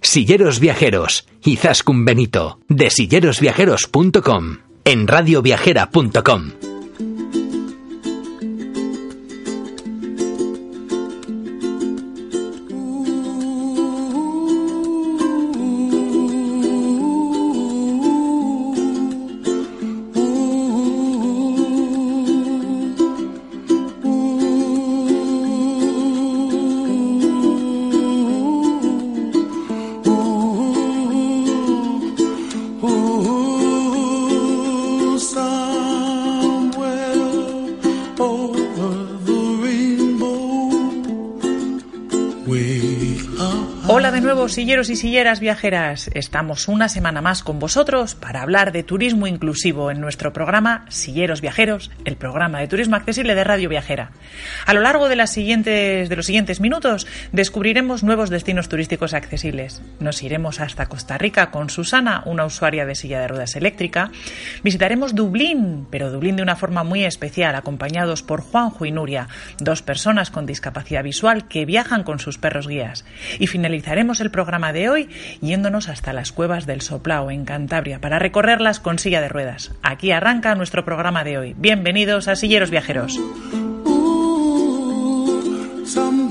Silleros Viajeros y Zascun Benito de sillerosviajeros.com en radioviajera.com. silleros y silleras viajeras, estamos una semana más con vosotros para hablar de turismo inclusivo en nuestro programa Silleros Viajeros, el programa de turismo accesible de Radio Viajera. A lo largo de, las siguientes, de los siguientes minutos descubriremos nuevos destinos turísticos accesibles. Nos iremos hasta Costa Rica con Susana, una usuaria de silla de ruedas eléctrica. Visitaremos Dublín, pero Dublín de una forma muy especial, acompañados por Juanjo y Nuria, dos personas con discapacidad visual que viajan con sus perros guías. Y finalizaremos el programa de hoy yéndonos hasta las cuevas del Soplao en Cantabria para recorrerlas con silla de ruedas. Aquí arranca nuestro programa de hoy. Bienvenidos a Silleros Viajeros. Y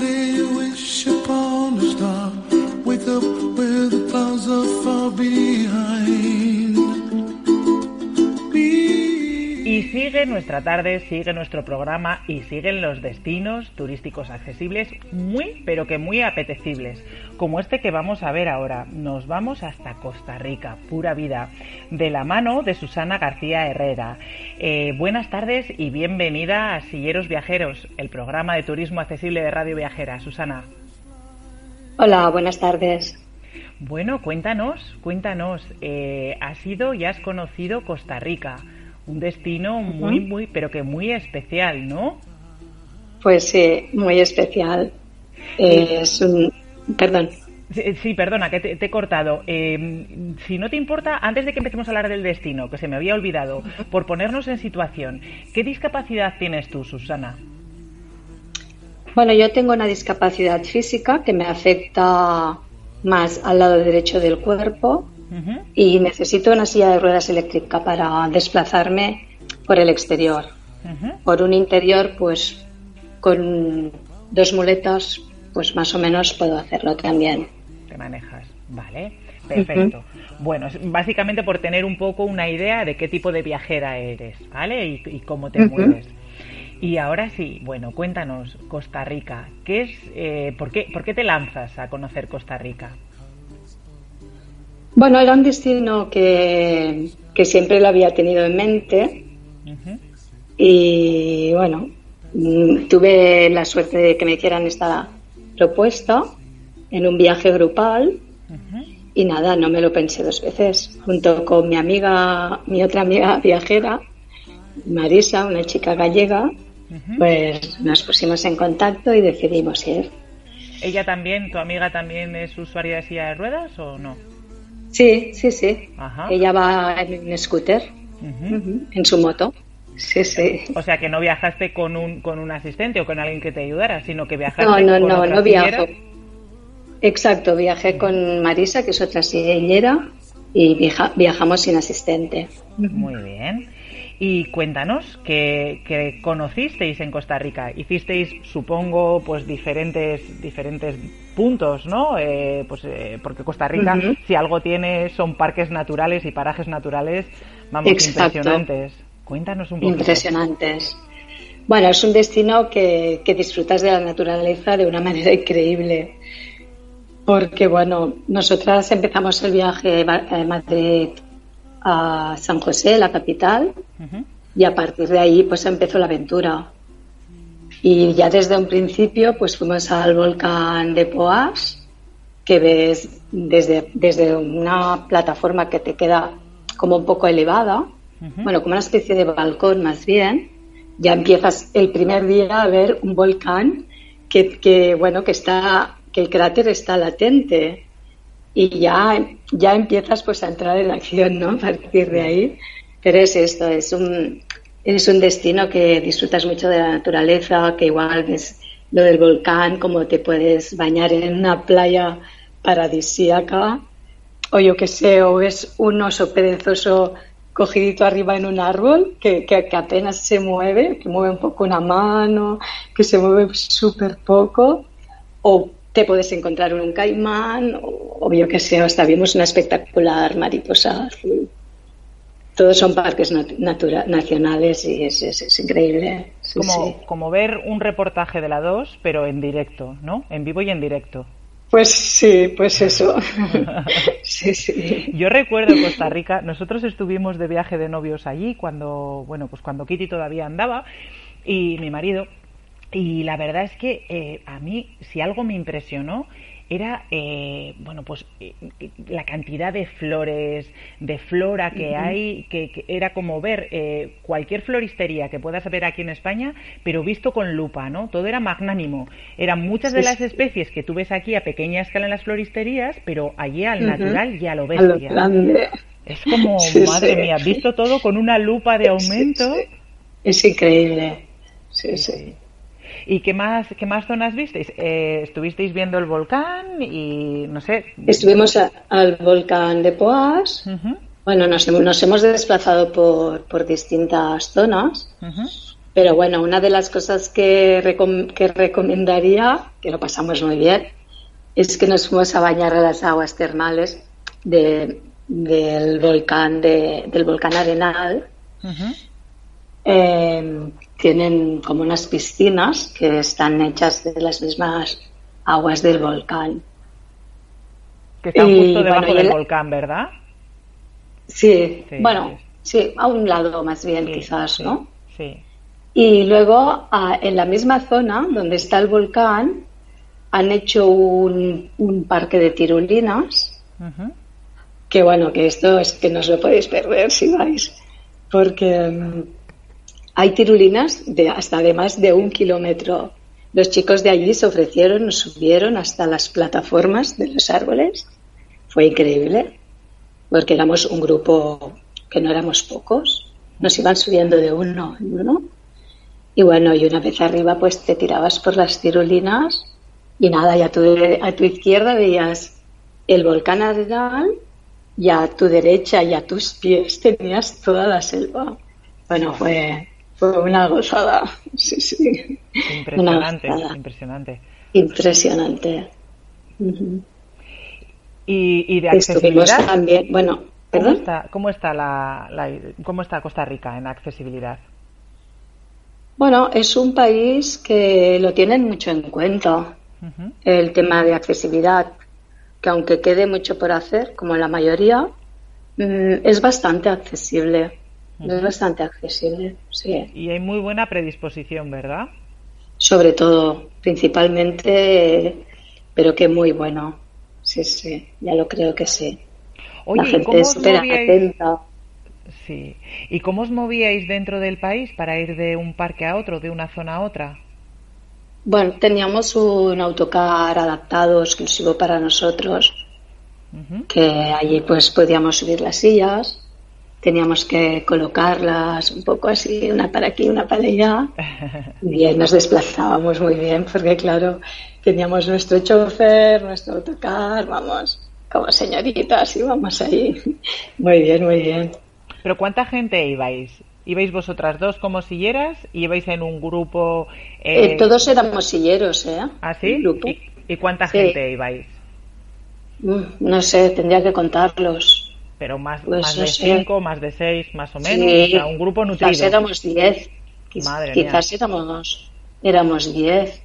sigue nuestra tarde, sigue nuestro programa y siguen los destinos turísticos accesibles muy, pero que muy apetecibles, como este que vamos a ver ahora. Nos vamos hasta Costa Rica, pura vida, de la mano de Susana García Herrera. Eh, buenas tardes y bienvenida a Silleros Viajeros, el programa de turismo accesible de Radio Viajera. Susana. Hola, buenas tardes. Bueno, cuéntanos, cuéntanos, eh, has ido y has conocido Costa Rica un destino muy, muy, pero que muy especial, ¿no? Pues sí, muy especial. es un... Perdón. Sí, perdona, que te, he cortado. Eh, si no te importa, antes de que empecemos a hablar del destino, que se me había olvidado, por ponernos en situación, ¿qué discapacidad tienes tú, Susana? Bueno, yo tengo una discapacidad física que me afecta más al lado derecho del cuerpo y necesito una silla de ruedas eléctrica para desplazarme por el exterior. Por un interior, pues con dos muletas, pues más o menos puedo hacerlo también. Te manejas, vale, perfecto. Bueno, básicamente por tener un poco una idea de qué tipo de viajera eres, ¿vale? Y, cómo te mueves. Y ahora sí, bueno, cuéntanos, Costa Rica, ¿qué es, eh, por, qué, ¿por qué te lanzas a conocer Costa Rica? Bueno, era un destino que, siempre lo había tenido en mente y bueno, mm, tuve la suerte de que me hicieran esta propuesta en un viaje grupal y nada, no me lo pensé dos veces. Junto con mi amiga, mi otra amiga viajera, Marisa, una chica gallega, pues nos pusimos en contacto y decidimos ir. ¿Ella también, tu amiga también es usuaria de silla de ruedas o no? Sí, sí, sí. Ella va en un scooter, en su moto. Sí, sí. O sea que no viajaste con un, con un asistente o con alguien que te ayudara, sino que viajaste no, no, no, no viajo. Exacto, viajé con Marisa, que es otra sillera, y viajamos sin asistente. Muy bien. Y cuéntanos, ¿qué, conocisteis en Costa Rica? Hicisteis, supongo, pues diferentes, diferentes puntos, ¿no? Eh, pues eh, porque Costa Rica, si algo tiene, son parques naturales y parajes naturales, vamos, impresionantes. Cuéntanos un poco. Impresionantes. Bueno, es un destino que, que disfrutas de la naturaleza de una manera increíble. Porque, bueno, nosotras empezamos el viaje de Madrid a San José, la capital, y a partir de ahí pues empezó la aventura. Y ya desde un principio pues fuimos al volcán de Poás que ves desde, desde una plataforma que te queda como un poco elevada, bueno, como una especie de balcón más bien, ya empiezas el primer día a ver un volcán que, que bueno, que está, que el cráter está latente y ya, ya empiezas pues a entrar en acción, ¿no? A partir de ahí. Pero es esto, es un, es un destino que disfrutas mucho de la naturaleza, que igual ves lo del volcán, como te puedes bañar en una playa paradisíaca, o yo que sé, o ves un oso perezoso cogidito arriba en un árbol que, que, apenas se mueve, que mueve un poco una mano, que se mueve súper poco, o te puedes encontrar un caimán, o, yo que sé, hasta vimos una espectacular mariposa azul. Todos son parques nacionales y es, es, increíble. como, como ver un reportaje de la 2, pero en directo, ¿no? En vivo y en directo. Pues sí, pues eso. sí, sí. Yo recuerdo Costa Rica, nosotros estuvimos de viaje de novios allí cuando, bueno, pues cuando Kitty todavía andaba y mi marido. Y la verdad es que eh, a mí, si algo me impresionó, era eh, bueno pues eh, la cantidad de flores de flora que hay que, era como ver eh, cualquier floristería que puedas ver aquí en España pero visto con lupa no todo era magnánimo. Eran muchas de las especies que tú ves aquí a pequeña escala en las floristerías pero allí al natural ya lo ves es como madre mía visto todo con una lupa de aumento. Es increíble. Sí. sí ¿Y qué más, qué más zonas visteis? Eh, ¿Estuvisteis viendo el volcán y no sé? Estuvimos al volcán de Poás. Bueno, nos, nos, hemos desplazado por, por distintas zonas. Pero bueno, una de las cosas que, que recomendaría, que lo pasamos muy bien, es que nos fuimos a bañar a las aguas termales de, del volcán de, del volcán Arenal. Eh, tienen como unas piscinas que están hechas de las mismas aguas del volcán. Que están justo debajo del volcán, ¿verdad? Sí, bueno, sí. a un lado más bien quizás, ¿no? Sí. Y luego en la misma zona donde está el volcán han hecho un, parque de tirolinas. Que bueno, que esto es que no os lo podéis perder si vais. Porque hay tirulinas de hasta de más de un kilómetro. Los chicos de allí se ofrecieron, nos subieron hasta las plataformas de los árboles. Fue increíble, porque éramos un grupo que no éramos pocos. Nos iban subiendo de uno en uno. Y bueno, y una vez arriba, pues te tirabas por las tirulinas y nada, y a tu, izquierda veías el volcán Arenal y a tu derecha y a tus pies tenías toda la selva. Bueno, fue, fue una gozada. Sí, sí. Impresionante, impresionante. Impresionante. y, de accesibilidad. también, bueno, ¿Cómo está, cómo está, la, cómo está Costa Rica en accesibilidad? Bueno, es un país que lo tienen mucho en cuenta, el tema de accesibilidad, que aunque quede mucho por hacer, como la mayoría, mm, es bastante accesible. Es bastante accesible, sí. Y hay muy buena predisposición, ¿verdad? Sobre todo, principalmente, pero que muy bueno. Sí, sí, ya lo creo que sí. Oye, La gente es súper atenta. Sí. ¿Y cómo os movíais dentro del país para ir de un parque a otro, de una zona a otra? Bueno, teníamos un autocar adaptado exclusivo para nosotros, que allí pues podíamos subir las sillas teníamos que colocarlas un poco así, una para aquí, una para allá. Bien, nos desplazábamos muy bien, porque claro, teníamos nuestro chofer, nuestro autocar, vamos, como señoritas, íbamos ahí. Muy bien, muy bien. ¿Pero cuánta gente ibais? ¿Ibais vosotras dos como silleras? ¿Y ibais en un grupo? Eh, eh, todos éramos silleros, ¿eh? ¿Ah, sí? ¿Y, cuánta gente ibais? Mm, no sé, tendría que contarlos pero más, pues más de cinco, más de seis, más o menos. un grupo nutrido. Quizás éramos diez. quizás éramos, éramos diez.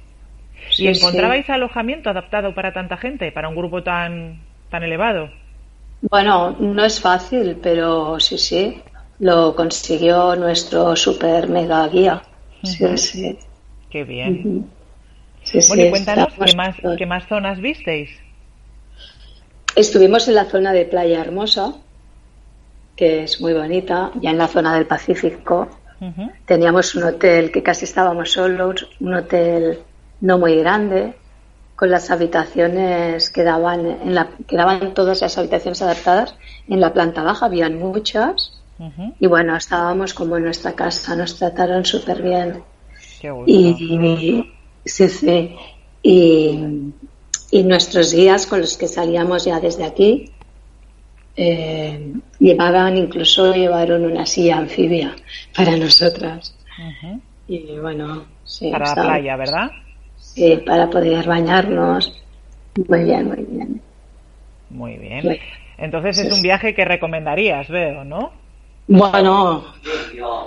¿Y encontrabais alojamiento adaptado para tanta gente, para un grupo tan, tan elevado? Bueno, no es fácil, pero sí, sí. Lo consiguió nuestro super mega guía. Sí, sí. Qué bien. bueno, y cuéntanos, ¿qué más, ¿qué más zonas visteis? Estuvimos en la zona de Playa Hermosa, que es muy bonita, ya en la zona del Pacífico. Teníamos un hotel que casi estábamos solos, un hotel no muy grande, con las habitaciones que daban, en la, quedaban todas las habitaciones adaptadas en la planta baja, habían muchas. Y bueno, estábamos como en nuestra casa, nos trataron súper bien. y, sí, sí. Y, y, nuestros guías con los que salíamos ya desde aquí eh, llevaban, incluso llevaron una silla anfibia para nosotras. Y bueno, sí. Para la playa, ¿verdad? Sí, para poder bañarnos. Muy bien, muy bien. Muy bien. Entonces es un viaje que recomendarías, veo, ¿no? Bueno,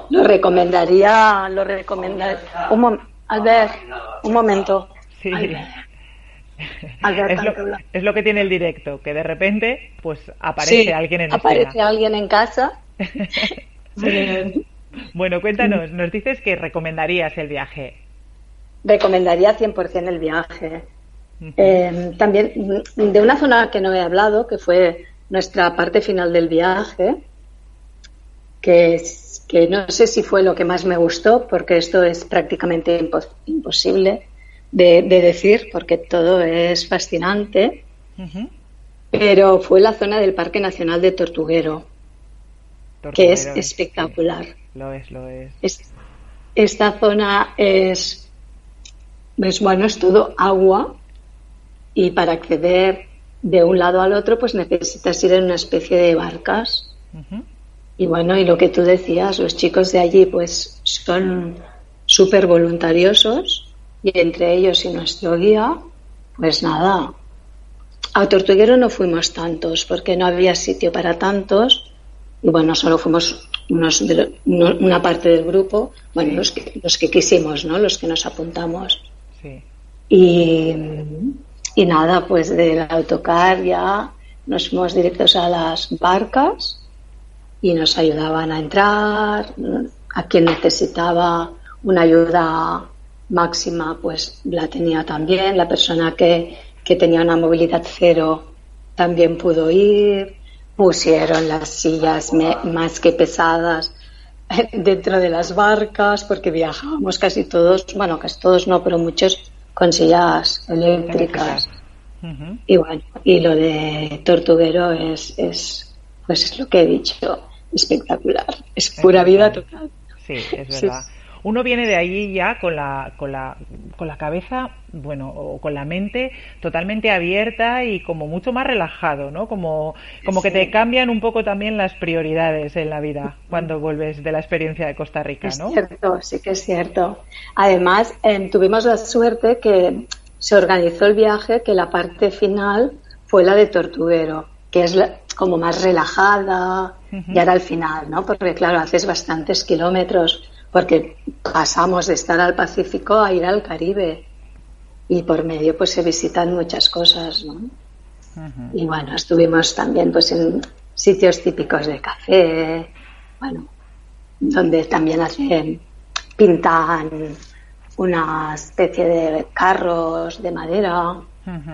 lo recomendaría, lo recomendaría. Un ver, un momento. Sí. Es, lo, que tiene el directo, que de repente pues aparece alguien en aparece alguien en casa. bueno, cuéntanos, nos dices que recomendarías el viaje. Recomendaría 100% el viaje. Em, también de una zona que no he hablado, que fue nuestra parte final del viaje, que, que no sé si fue lo que más me gustó, porque esto es prácticamente imposible de, decir, porque todo es fascinante, pero fue la zona del Parque Nacional de Tortuguero, que es espectacular. Lo es, lo es. Esta zona es, es, bueno, es todo agua y para acceder de un lado al otro pues necesitas ir en una especie de barcas. Y bueno, y lo que tú decías, los chicos de allí pues son súper voluntariosos y entre ellos y nuestro guía, pues nada, a Tortuguero no fuimos tantos porque no había sitio para tantos. Y bueno, solo fuimos unos una parte del grupo, bueno, los, que, los que quisimos, ¿no? Los que nos apuntamos. Y, y nada, pues del autocar ya nos fuimos directos a las barcas y nos ayudaban a entrar, a quien necesitaba una ayuda máxima pues la tenía también, la persona que, que tenía una movilidad cero también pudo ir, pusieron las sillas más que pesadas dentro de las barcas porque viajábamos casi todos, bueno, casi todos no, pero muchos con sillas eléctricas. Y bueno, y lo de Tortuguero es, es, pues es lo que he dicho, espectacular, es pura vida total. Sí, es verdad uno viene de allí ya con la, con la, con la cabeza, bueno, o con la mente totalmente abierta y como mucho más relajado, ¿no? Como, como que te cambian un poco también las prioridades en la vida cuando vuelves de la experiencia de Costa Rica, ¿no? Es cierto, sí que es cierto. Además, tuvimos la suerte que se organizó el viaje, que la parte final fue la de Tortuguero, que es como más relajada, y ahora al final, ¿no? Porque claro, haces bastantes kilómetros porque pasamos de estar al Pacífico a ir al Caribe y por medio pues se visitan muchas cosas, ¿no? Y bueno, estuvimos también pues en sitios típicos de café, bueno, donde también hacen, pintan una especie de carros de madera,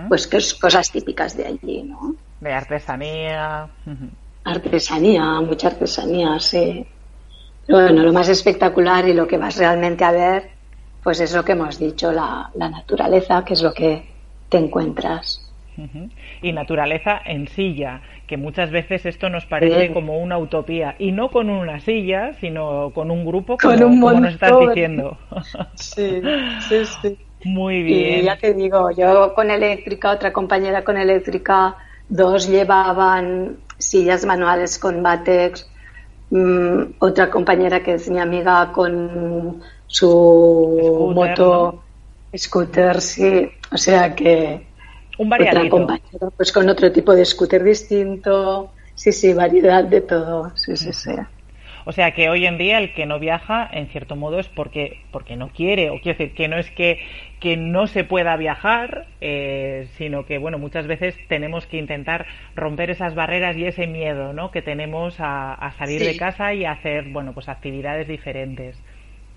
pues que es cosas típicas de allí, ¿no? De artesanía. Artesanía, mucha artesanía, sí. Bueno, lo más espectacular y lo que vas realmente a ver, pues es lo que hemos dicho, la, naturaleza, que es lo que te encuentras. Y naturaleza en silla, que muchas veces esto nos parece como una utopía, y no con una silla, sino con un grupo, como, con un como nos estás diciendo. Sí, sí, sí. Muy bien. Y ya te digo, yo con eléctrica, otra compañera con eléctrica, dos llevaban sillas manuales con Batex, Mm, otra compañera que es mi amiga con su moto scooter, sí, o sea que un otra compañera pues con otro tipo de scooter distinto, sí, sí, variedad de todo, sí, sí, sí. O sea que hoy en día el que no viaja, en cierto modo, es porque, porque no quiere, o quiere decir que no es que, que no se pueda viajar, eh, sino que, bueno, muchas veces tenemos que intentar romper esas barreras y ese miedo, ¿no? Que tenemos a, salir de casa y hacer, bueno, pues actividades diferentes.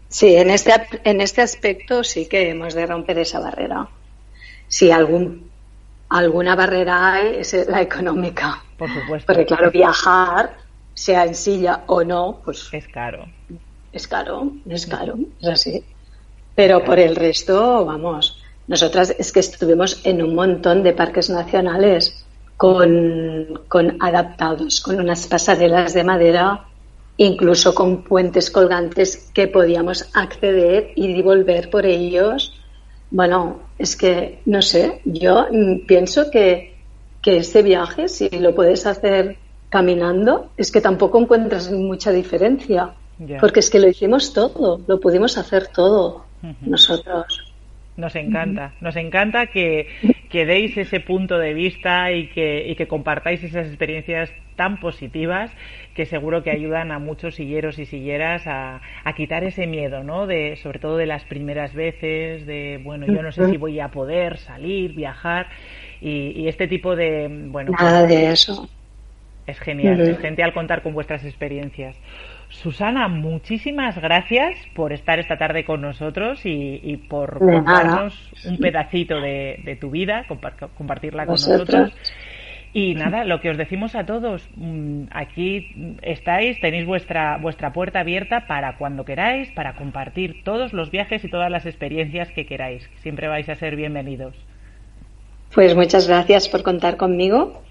Sí, en este, en este aspecto sí que hemos de romper esa barrera. Si algún alguna barrera es la económica. Por supuesto. Porque claro, viajar, sea en silla o no, pues... Es caro. Es caro, es caro, es así. Pero por el resto, vamos, nosotras es que estuvimos en un montón de parques nacionales con, con adaptados, con unas pasarelas de madera, incluso con puentes colgantes que podíamos acceder y volver por ellos. Bueno, es que, no sé, yo pienso que, que ese viaje, si lo puedes hacer caminando, es que tampoco encuentras mucha diferencia. Porque es que lo hicimos todo, lo pudimos hacer todo nosotros. Nos encanta, nos encanta que, que, deis ese punto de vista y que, y que compartáis esas experiencias tan positivas que seguro que ayudan a muchos silleros y silleras a, a, quitar ese miedo, ¿no? De, sobre todo de las primeras veces, de, bueno, yo no sé si voy a poder salir, viajar y, este tipo de, bueno. Nada de eso. Es genial, es genial contar con vuestras experiencias. Susana, muchísimas gracias por estar esta tarde con nosotros y, por contarnos un pedacito de, tu vida, compartirla con nosotros. Y nada, lo que os decimos a todos, mm, aquí estáis, tenéis vuestra, vuestra puerta abierta para cuando queráis, para compartir todos los viajes y todas las experiencias que queráis. Siempre vais a ser bienvenidos. Pues muchas gracias por contar conmigo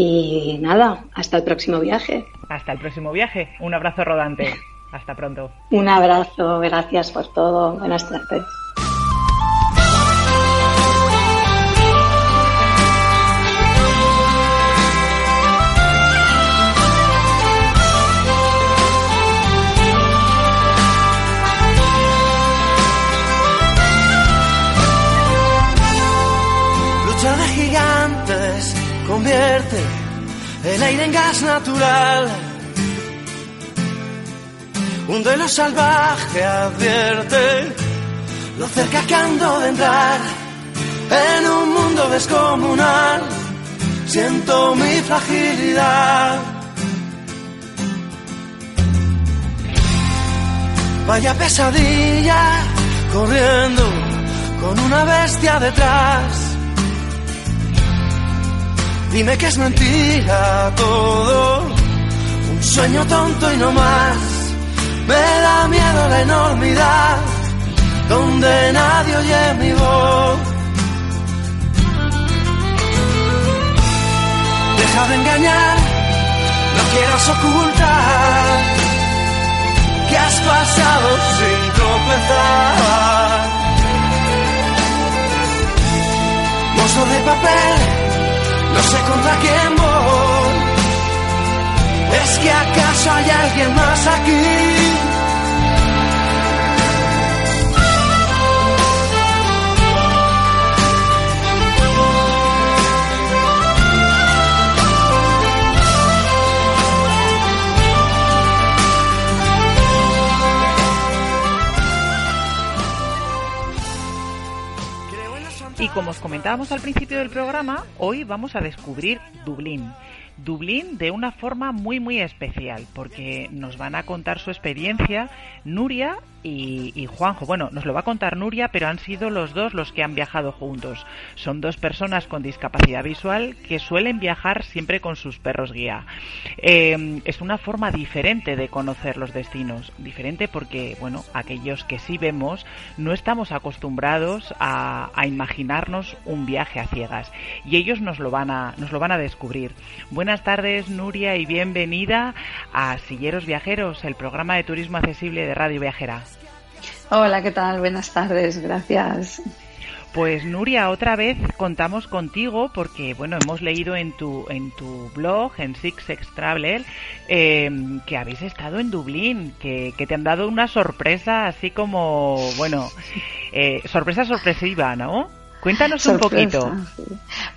y nada, hasta el próximo viaje. Hasta el próximo viaje. Un abrazo rodante. Hasta pronto. Un abrazo, gracias por todo. Buenas tardes. El aire en gas natural. Un duelo salvaje advierte lo cerca que ando de entrar en un mundo descomunal. Siento mi fragilidad. Vaya pesadilla corriendo con una bestia detrás Dime que es mentira todo, un sueño tonto y no más. Me da miedo la enormidad, donde nadie oye mi voz. Deja de engañar, no quieras ocultar que has pasado sin tropezar. Mozo de papel no sé contra quién voy. ¿Es que acaso hay alguien más aquí? Y como os comentábamos al principio del programa, hoy vamos a descubrir Dublín. Dublín de una forma muy muy especial porque nos van a contar su experiencia Nuria y, Juanjo. Bueno, nos lo va a contar Nuria, pero han sido los dos los que han viajado juntos. Son dos personas con discapacidad visual que suelen viajar siempre con sus perros guía. Eh, es una forma diferente de conocer los destinos, diferente porque, bueno, aquellos que sí vemos no estamos acostumbrados a, imaginarnos un viaje a ciegas y ellos nos lo van a, nos lo van a descubrir. Buenas tardes, Nuria, y bienvenida a Silleros Viajeros, el programa de turismo accesible de Radio Viajera. Hola, ¿qué tal? Buenas tardes, gracias. Pues Nuria, otra vez contamos contigo porque, bueno, hemos leído en tu, en tu blog, en Six X Traveler, em, que habéis estado en Dublín, que, te han dado una sorpresa así como, bueno, eh, sorpresa sorpresiva, ¿no? Cuéntanos un poquito.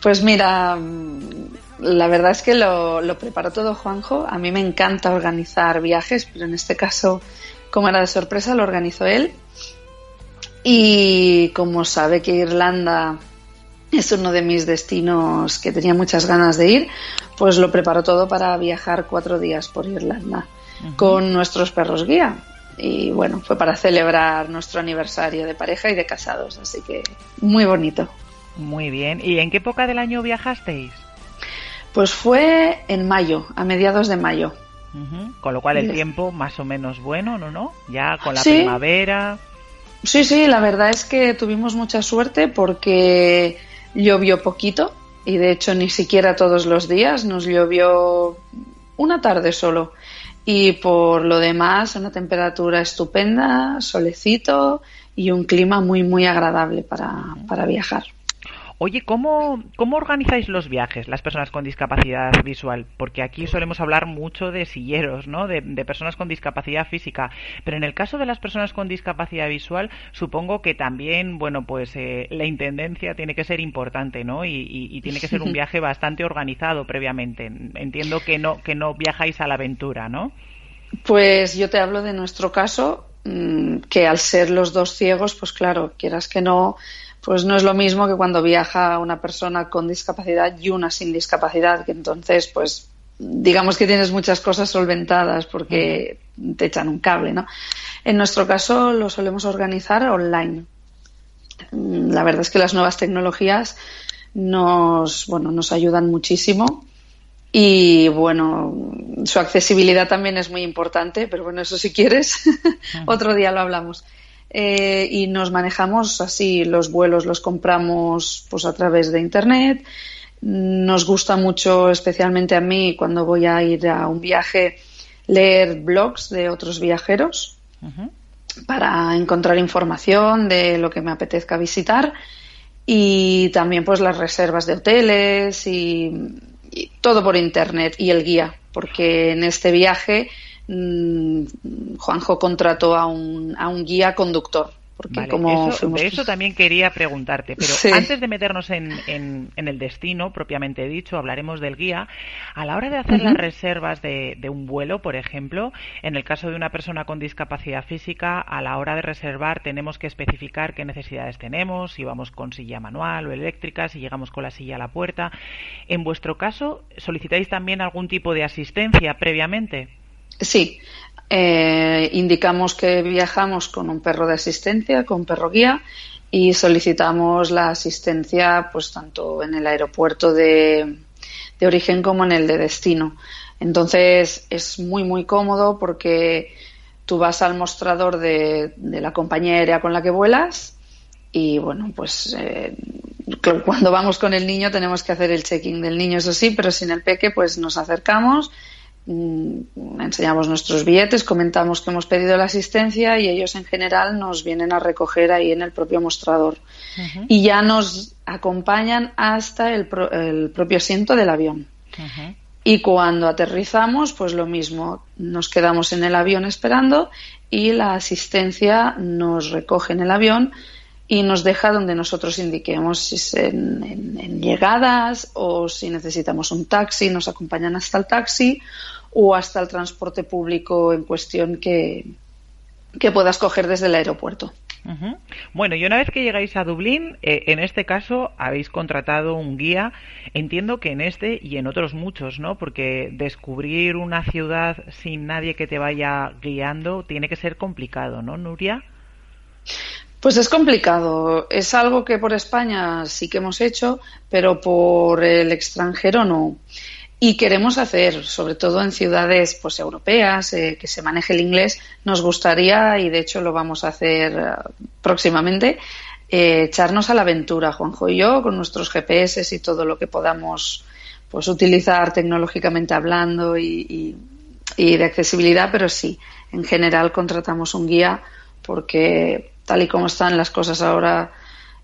Pues mira, mm, la verdad es que lo, lo preparó todo Juanjo. A mí me encanta organizar viajes, pero en este caso como era de sorpresa, lo organizó él. Y como sabe que Irlanda es uno de mis destinos que tenía muchas ganas de ir, pues lo preparó todo para viajar cuatro días por Irlanda con nuestros perros guía. Y bueno, fue para celebrar nuestro aniversario de pareja y de casados, así que muy bonito. Muy bien. ¿Y en qué época del año viajasteis? Pues fue en mayo, a mediados de mayo. Con lo cual el tiempo más o menos bueno, ¿no? ¿No? Ya con la primavera. Sí, sí, la verdad es que tuvimos mucha suerte porque llovió poquito y de hecho ni siquiera todos los días, nos llovió una tarde solo. Y por lo demás, una temperatura estupenda, solecito y un clima muy, muy agradable para, para viajar. Oye, ¿cómo, ¿cómo organizáis los viajes las personas con discapacidad visual? Porque aquí solemos hablar mucho de silleros, ¿no? De, personas con discapacidad física. Pero en el caso de las personas con discapacidad visual, supongo que también, bueno, pues eh, la intendencia tiene que ser importante, ¿no? Y, tiene que ser un viaje bastante organizado previamente. Entiendo que no, que no viajáis a la aventura, ¿no? Pues yo te hablo de nuestro caso, mm, que al ser los dos ciegos, pues claro, quieras que no pues no es lo mismo que cuando viaja una persona con discapacidad y una sin discapacidad, que entonces, pues, digamos que tienes muchas cosas solventadas porque te echan un cable, ¿no? En nuestro caso lo solemos organizar online. Mm, la verdad es que las nuevas tecnologías nos, bueno, nos ayudan muchísimo y bueno, su accesibilidad también es muy importante, pero bueno, eso si quieres, otro día lo hablamos. Eh, y nos manejamos así, los vuelos los compramos pues a través de internet. Nos gusta mucho, especialmente a mí, cuando voy a ir a un viaje, leer blogs de otros viajeros para encontrar información de lo que me apetezca visitar y también pues las reservas de hoteles y todo por internet y el guía, porque en este viaje Mm, Juanjo contrató a un, a un guía conductor. Porque como eso, De eso también quería preguntarte, pero antes de meternos en, en, el destino propiamente dicho, hablaremos del guía. A la hora de hacer las reservas de, de, un vuelo, por ejemplo, en el caso de una persona con discapacidad física, a la hora de reservar tenemos que especificar qué necesidades tenemos, si vamos con silla manual o eléctrica, si llegamos con la silla a la puerta. En vuestro caso, ¿solicitáis también algún tipo de asistencia previamente? Sí, eh, indicamos que viajamos con un perro de asistencia, con perro guía, y solicitamos la asistencia pues tanto en el aeropuerto de, origen como en el de destino. Entonces es muy muy cómodo porque tú vas al mostrador de, la compañía aérea con la que vuelas y bueno pues eh, cuando vamos con el niño tenemos que hacer el check-in del niño eso sí pero sin el peque pues nos acercamos enseñamos nuestros billetes, comentamos que hemos pedido la asistencia y ellos en general nos vienen a recoger ahí en el propio mostrador. Y ya nos acompañan hasta el, propio asiento del avión. Y cuando aterrizamos, pues lo mismo, nos quedamos en el avión esperando y la asistencia nos recoge en el avión y nos deja donde nosotros indiquemos si es en, llegadas o si necesitamos un taxi, nos acompañan hasta el taxi o hasta el transporte público en cuestión que, que puedas coger desde el aeropuerto. Bueno, y una vez que llegáis a Dublín, eh, en este caso habéis contratado un guía. Entiendo que en este y en otros muchos, ¿no? Porque descubrir una ciudad sin nadie que te vaya guiando tiene que ser complicado, ¿no, Nuria? Pues es complicado. Es algo que por España sí que hemos hecho, pero por el extranjero no. Y queremos hacer, sobre todo en ciudades pues europeas, eh, que se maneje el inglés, nos gustaría, y de hecho lo vamos a hacer eh, próximamente, eh, echarnos a la aventura, Juanjo y yo, con nuestros GPS y todo lo que podamos pues utilizar tecnológicamente hablando y de accesibilidad, pero sí, en general contratamos un guía porque tal y como están las cosas ahora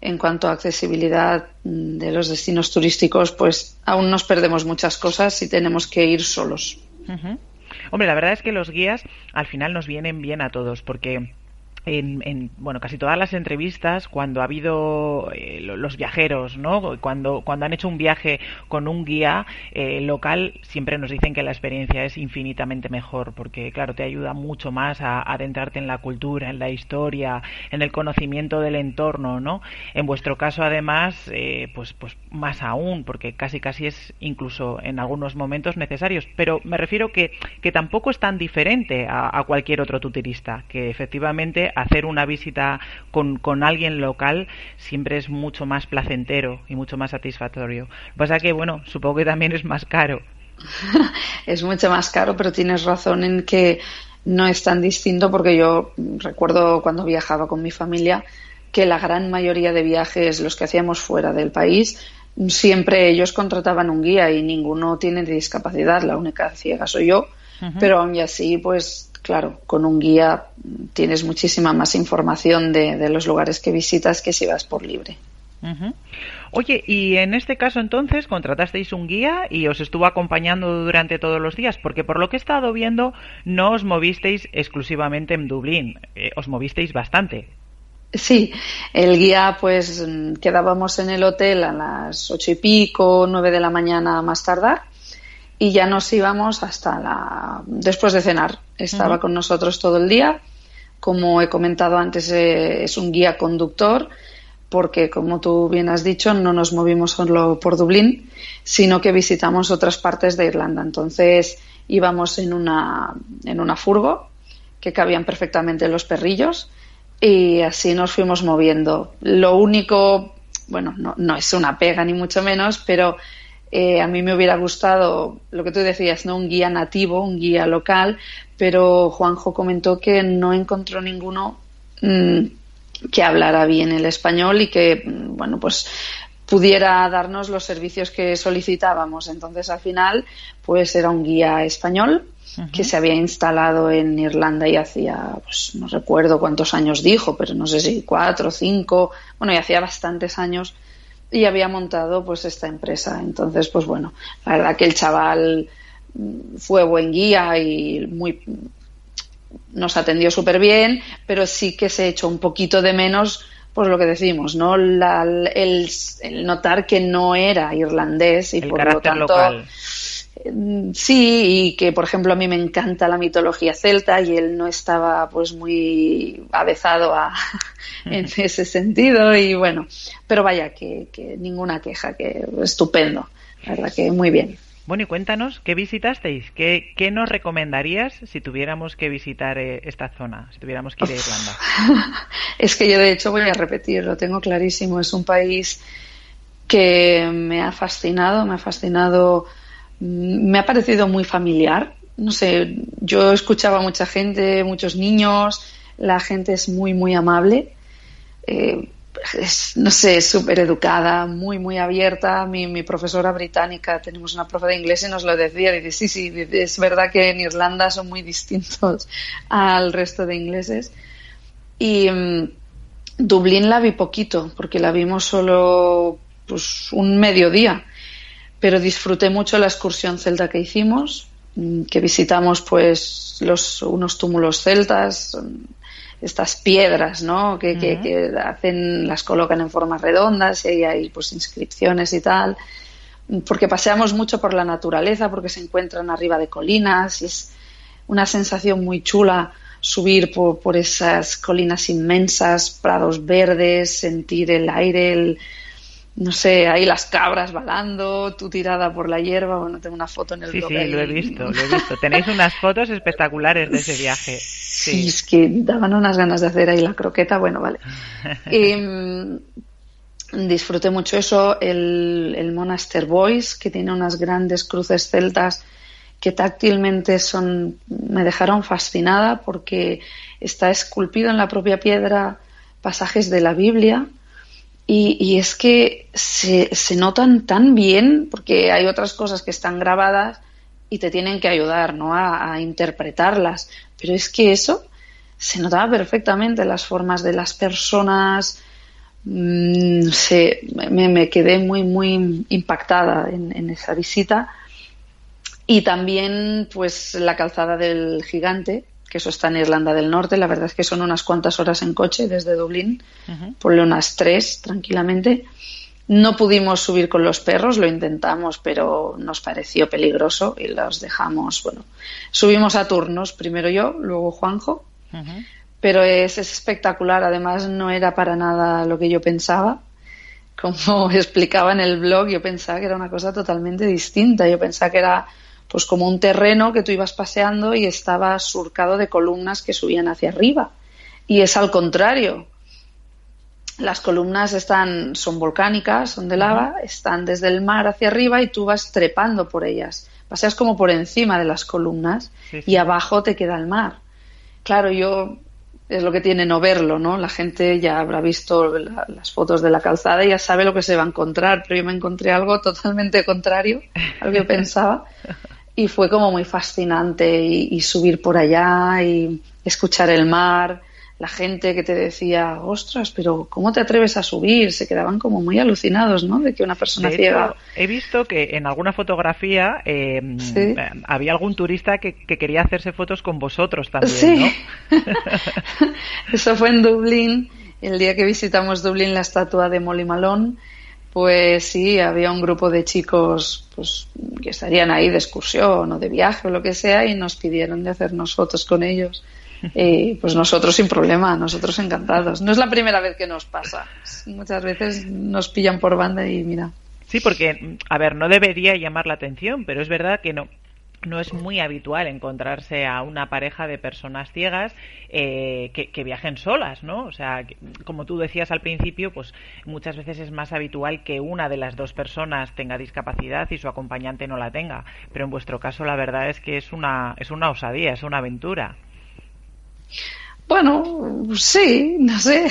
en cuanto a accesibilidad de los destinos turísticos, pues aún nos perdemos muchas cosas y tenemos que ir solos. Hombre, la verdad es que los guías al final nos vienen bien a todos porque en, bueno casi todas las entrevistas cuando ha habido eh, los viajeros no cuando cuando han hecho un viaje con un guía eh, local siempre nos dicen que la experiencia es infinitamente mejor porque claro te ayuda mucho más a, adentrarte en la cultura en la historia en el conocimiento del entorno no en vuestro caso además eh, pues pues más aún porque casi casi es incluso en algunos momentos necesarios. Pero me refiero que que tampoco es tan diferente a, a cualquier otro tuterista que efectivamente hacer una visita con, con alguien local siempre es mucho más placentero y mucho más satisfactorio. Lo que pasa que, bueno, supongo que también es más caro. es mucho más caro, pero tienes razón en que no es tan distinto porque yo recuerdo cuando viajaba con mi familia que la gran mayoría de viajes, los que hacíamos fuera del país, siempre ellos contrataban un guía y ninguno tiene discapacidad, la única ciega soy yo, pero aún así, pues claro, con un guía tienes muchísima más información de, los lugares que visitas que si vas por libre. Oye, y en este caso entonces contratasteis un guía y os estuvo acompañando durante todos los días, porque por lo que he estado viendo no os movisteis exclusivamente en Dublín, eh, os movisteis bastante. Sí, el guía pues quedábamos en el hotel a las ocho y pico, nueve de la mañana más tardar y ya nos íbamos hasta la después de cenar. Estaba con nosotros todo el día. Como he comentado antes, eh, es un guía conductor porque, como tú bien has dicho, no nos movimos solo por Dublín, sino que visitamos otras partes de Irlanda. Entonces íbamos en una, en una furgo que cabían perfectamente los perrillos y así nos fuimos moviendo. Lo único, bueno, no, no es una pega ni mucho menos, pero eh, a mí me hubiera gustado lo que tú decías, ¿no? Un guía nativo, un guía local, pero Juanjo comentó que no encontró ninguno mm, que hablara bien el español y que, mm, bueno, pues pudiera darnos los servicios que solicitábamos. Entonces, al final, pues era un guía español que se había instalado en Irlanda y hacía, pues no recuerdo cuántos años dijo, pero no sé si cuatro cinco, bueno, y hacía bastantes años y había montado pues esta empresa. Entonces, pues bueno, la verdad que el chaval mm, fue buen guía y muy nos atendió súper bien, pero sí que se echó un poquito de menos pues lo que decimos, ¿no? el, el, notar que no era irlandés y por lo tanto local. Mm, sí, y que por ejemplo a mí me encanta la mitología celta y él no estaba pues muy avezado a, en ese sentido y bueno, pero vaya que, ninguna queja, que estupendo, la verdad que muy bien. Bueno, y cuéntanos, ¿qué visitasteis? ¿Qué, qué nos recomendarías si tuviéramos que visitar eh, esta zona, si tuviéramos que ir a Irlanda? es que yo de hecho voy a repetir, lo tengo clarísimo, es un país que me ha fascinado, me ha fascinado me ha parecido muy familiar. No sé, yo escuchaba a mucha gente, muchos niños, la gente es muy, muy amable. Eh, no sé, súper educada, muy, muy abierta. Mi, mi, profesora británica, tenemos una profe de inglés y nos lo decía, dice, sí, sí, es verdad que en Irlanda son muy distintos al resto de ingleses. Y mm, Dublín la vi poquito, porque la vimos solo pues, un mediodía pero disfruté mucho la excursión celta que hicimos, mm, que visitamos pues los, unos túmulos celtas, estas piedras, ¿no? Que, que, hacen, las colocan en formas redondas y ahí hay pues inscripciones y tal, porque paseamos mucho por la naturaleza, porque se encuentran arriba de colinas y es una sensación muy chula subir por, por esas colinas inmensas, prados verdes, sentir el aire, el, no sé, ahí las cabras balando, tú tirada por la hierba, bueno, tengo una foto en el Sí, sí, lo he visto, lo he visto. Tenéis unas fotos espectaculares de ese viaje. Sí, es que daban unas ganas de hacer ahí la croqueta, bueno, vale. mm, disfruté mucho eso, el, el Monaster Boys, que tiene unas grandes cruces celtas que táctilmente son, me dejaron fascinada porque está esculpido en la propia piedra pasajes de la Biblia y, es que se, se, notan tan bien, porque hay otras cosas que están grabadas y te tienen que ayudar ¿no? a, interpretarlas. Pero es que eso se notaba perfectamente, las formas de las personas. Mm, se, me, me, quedé muy, muy impactada en, en esa visita. Y también, pues, la calzada del gigante, que eso está en Irlanda del Norte. La verdad es que son unas cuantas horas en coche desde Dublín, por unas tres tranquilamente. No pudimos subir con los perros, lo intentamos, pero nos pareció peligroso y los dejamos. Bueno, subimos a turnos, primero yo, luego Juanjo, pero es, es espectacular. Además, no era para nada lo que yo pensaba. Como explicaba en el blog, yo pensaba que era una cosa totalmente distinta. Yo pensaba que era pues como un terreno que tú ibas paseando y estaba surcado de columnas que subían hacia arriba. y es al contrario. Las columnas están, son volcánicas, son de lava, están desde el mar hacia arriba y tú vas trepando por ellas. Paseas como por encima de las columnas y abajo te queda el mar. Claro, yo es lo que tiene no verlo, ¿no? La gente ya habrá visto las fotos de la calzada y ya sabe lo que se va a encontrar, pero yo me encontré algo totalmente contrario a lo que pensaba y fue como muy fascinante y subir por allá y escuchar el mar la gente que te decía, ostras, pero ¿cómo te atreves a subir? Se quedaban como muy alucinados, ¿no? De que una persona ciega. he visto que en alguna fotografía eh, había algún turista que, quería hacerse fotos con vosotros también, sí. Eso fue en Dublín, el día que visitamos Dublín, la estatua de Molly Malone. Pues sí, había un grupo de chicos pues, que estarían ahí de excursión o de viaje o lo que sea y nos pidieron de hacernos fotos con ellos. Y pues nosotros sin problema, nosotros encantados. No es la primera vez que nos pasa. Muchas veces nos pillan por banda y mira. Sí, porque, a ver, no debería llamar la atención, pero es verdad que no, no es muy habitual encontrarse a una pareja de personas ciegas eh, que, viajen solas, ¿no? O sea, como tú decías al principio, pues muchas veces es más habitual que una de las dos personas tenga discapacidad y su acompañante no la tenga. Pero en vuestro caso, la verdad es que es una, es una osadía, es una aventura. Bueno, sí, no sé.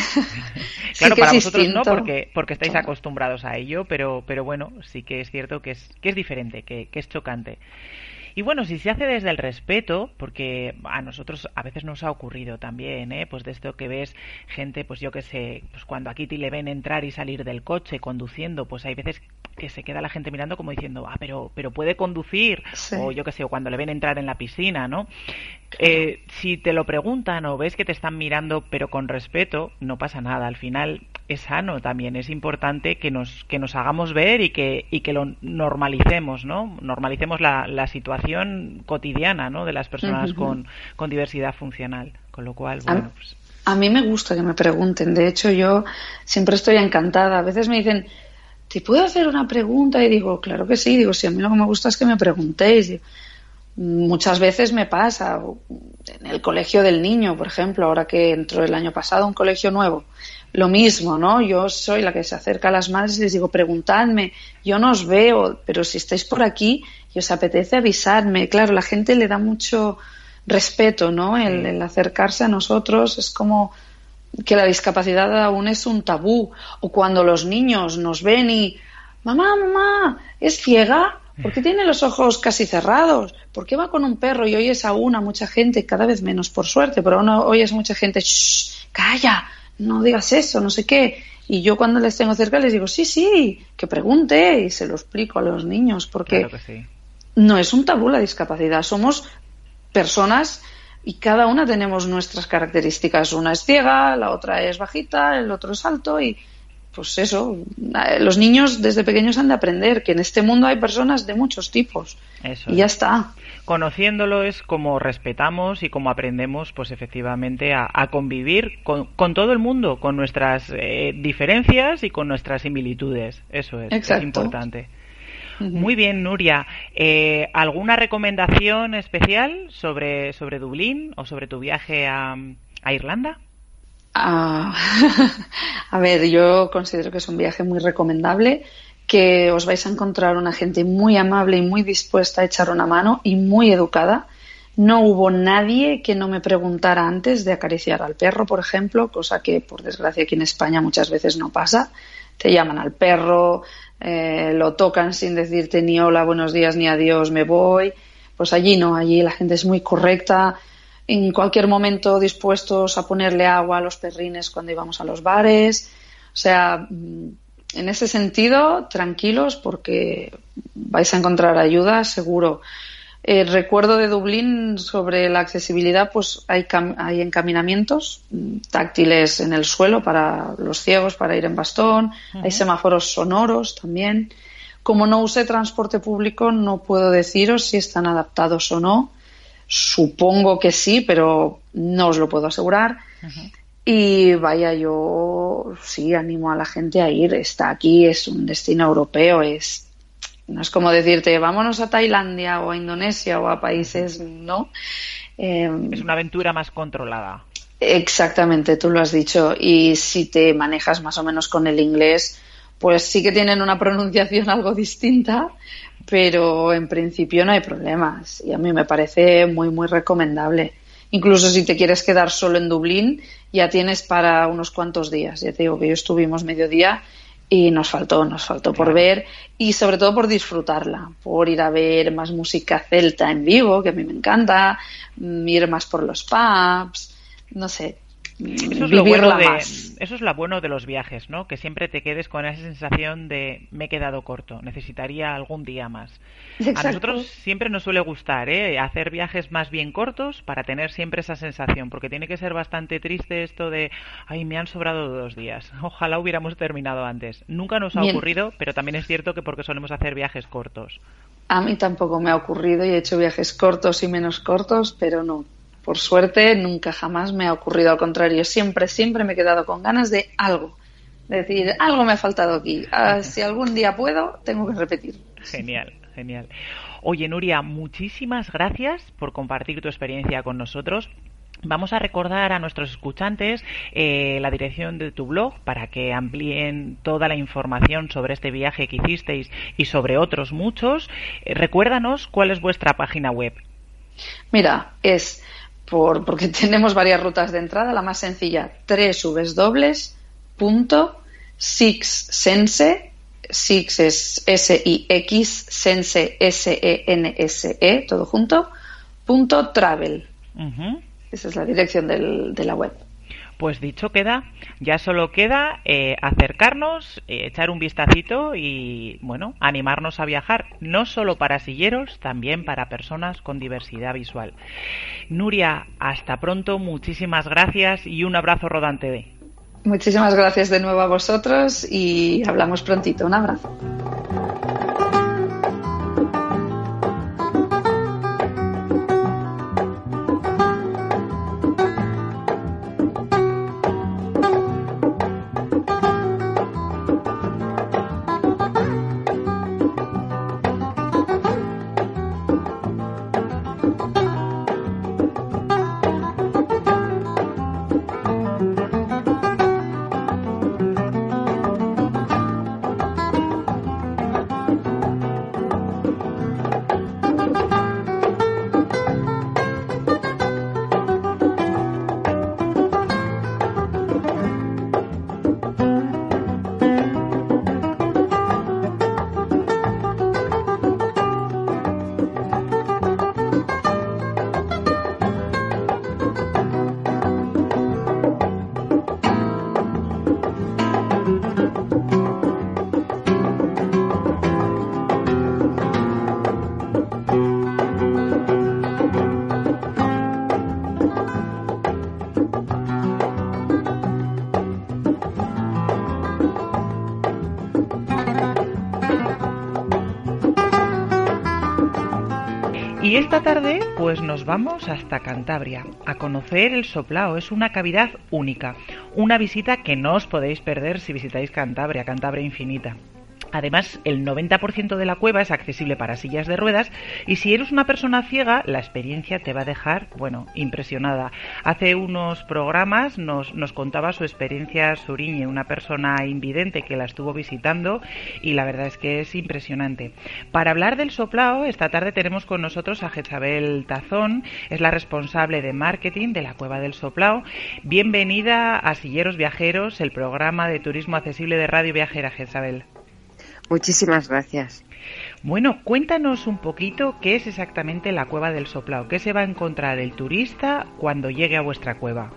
claro, para vosotros no, porque, porque estáis acostumbrados a ello, pero, pero bueno, sí que es cierto que es, que es diferente, que, que es chocante. Y bueno, si se hace desde el respeto, porque a nosotros a veces nos ha ocurrido también, ¿eh? pues de esto que ves gente, pues yo que sé, pues cuando aquí te le ven entrar y salir del coche conduciendo, pues hay veces que se queda la gente mirando como diciendo, ah, pero, pero puede conducir, o yo qué sé, o cuando le ven entrar en la piscina, ¿no? Eh, si te lo preguntan o ves que te están mirando pero con respeto, no pasa nada. Al final es sano también, es importante que nos, que nos hagamos ver y que, y que lo normalicemos, ¿no? Normalicemos la, la situación cotidiana, ¿no? De las personas con, con diversidad funcional. Con lo cual, bueno, pues... A mí me gusta que me pregunten. De hecho, yo siempre estoy encantada. A veces me dicen, ¿te puedo hacer una pregunta? Y digo, claro que sí. Digo, si a mí lo que me gusta es que me preguntéis. muchas veces me pasa. En el colegio del niño, por ejemplo, ahora que entró el año pasado un colegio nuevo. Lo mismo, ¿no? Yo soy la que se acerca a las madres y les digo, preguntadme, yo no os veo, pero si estáis por aquí y os apetece avisarme. Claro, la gente le da mucho respeto, ¿no? el acercarse a nosotros es como que la discapacidad aún es un tabú. O cuando los niños nos ven y, mamá, mamá, ¿es ciega? ¿Por qué tiene los ojos casi cerrados? ¿Por qué va con un perro y oyes aún a mucha gente, cada vez menos por suerte, pero aún oyes mucha gente, Shh, calla, no digas eso, no sé qué. Y yo cuando les tengo cerca les digo, sí, sí, que pregunte y se lo explico a los niños, porque no es un tabú la discapacidad, somos personas y cada una tenemos nuestras características. Una es ciega, la otra es bajita, el otro es alto y pues eso, los niños desde pequeños han de aprender que en este mundo hay personas de muchos tipos. y ya está. Conociéndolo es como respetamos y como aprendemos, pues efectivamente, a, convivir con, todo el mundo, con nuestras eh, diferencias y con nuestras similitudes. Eso es, es importante. Muy bien, Nuria. Eh, ¿Alguna recomendación especial sobre, sobre Dublín o sobre tu viaje a, Irlanda? Ah, a ver, yo considero que es un viaje muy recomendable, que os vais a encontrar una gente muy amable y muy dispuesta a echar una mano y muy educada. No hubo nadie que no me preguntara antes de acariciar al perro, por ejemplo, cosa que por desgracia aquí en España muchas veces no pasa. Te llaman al perro, eh, lo tocan sin decirte ni hola, buenos días, ni adiós, me voy. Pues allí no, allí la gente es muy correcta, en cualquier momento dispuestos a ponerle agua a los perrines cuando íbamos a los bares. O sea, mm, en ese sentido, tranquilos porque vais a encontrar ayuda, seguro. El recuerdo de Dublín sobre la accesibilidad, pues hay, hay encaminamientos táctiles en el suelo para los ciegos, para ir en bastón, hay semáforos sonoros también. Como no use transporte público, no puedo deciros si están adaptados o no. Supongo que sí, pero no os lo puedo asegurar. Y vaya, yo sí animo a la gente a ir. Está aquí, es un destino europeo, es no es como decirte, vámonos a Tailandia o a Indonesia o a países, no. Em, es una aventura más controlada. Exactamente, tú lo has dicho. Y si te manejas más o menos con el inglés, pues sí que tienen una pronunciación algo distinta, pero en principio no hay problemas. Y a mí me parece muy, muy recomendable. Incluso si te quieres quedar solo en Dublín, ya tienes para unos cuantos días. Ya te digo que yo estuvimos mediodía y nos faltó, nos faltó por ver y sobre todo por disfrutarla, por ir a ver más música celta en vivo, que a mí me encanta, mm, ir más por los pubs, no sé, eso es, lo bueno de, eso es lo bueno de los viajes, ¿no? Que siempre te quedes con esa sensación de me he quedado corto, necesitaría algún día más. A nosotros siempre nos suele gustar ¿eh? hacer viajes más bien cortos para tener siempre esa sensación, porque tiene que ser bastante triste esto de, ay, me han sobrado dos días, ojalá hubiéramos terminado antes. Nunca nos ha ocurrido, pero también es cierto que porque solemos hacer viajes cortos. A mí tampoco me ha ocurrido y he hecho viajes cortos y menos cortos, pero no, por suerte, nunca jamás me ha ocurrido al contrario. Siempre, siempre me he quedado con ganas de algo. Decir, algo me ha faltado aquí. Ah, si algún día puedo, tengo que repetir. Genial, genial. Oye, Nuria, muchísimas gracias por compartir tu experiencia con nosotros. Vamos a recordar a nuestros escuchantes eh, la dirección de tu blog para que amplíen toda la información sobre este viaje que hicisteis y sobre otros muchos. Eh, recuérdanos cuál es vuestra página web. Mira, es por, porque tenemos varias rutas de entrada. La más sencilla, www.sixsense, Six es S-I-X, Sense, S-E-N-S-E, e, todo junto, punto travel. Esa es la dirección del, de la web. Pues dicho queda, ya solo queda eh, acercarnos, eh, echar un vistacito y, bueno, animarnos a viajar, no solo para silleros, también para personas con diversidad visual. Nuria, hasta pronto, muchísimas gracias y un abrazo rodante de. Muchísimas gracias de nuevo a vosotros y hablamos prontito. Un abrazo. Pues nos vamos hasta Cantabria a conocer el soplao. Es una cavidad única, una visita que no os podéis perder si visitáis Cantabria, Cantabria Infinita. Además, el 90% de la cueva es accesible para sillas de ruedas y si eres una persona ciega, la experiencia te va a dejar, bueno, impresionada. Hace unos programas nos, nos contaba su experiencia Suriñe, una persona invidente que la estuvo visitando y la verdad es que es impresionante. Para hablar del soplao, esta tarde tenemos con nosotros a Jezabel Tazón, es la responsable de marketing de la Cueva del Soplao. Bienvenida a Silleros Viajeros, el programa de turismo accesible de Radio Viajera, Jezabel. Muchísimas gracias. Bueno, cuéntanos un poquito qué es exactamente la cueva del soplao, qué se va a encontrar el turista cuando llegue a vuestra cueva.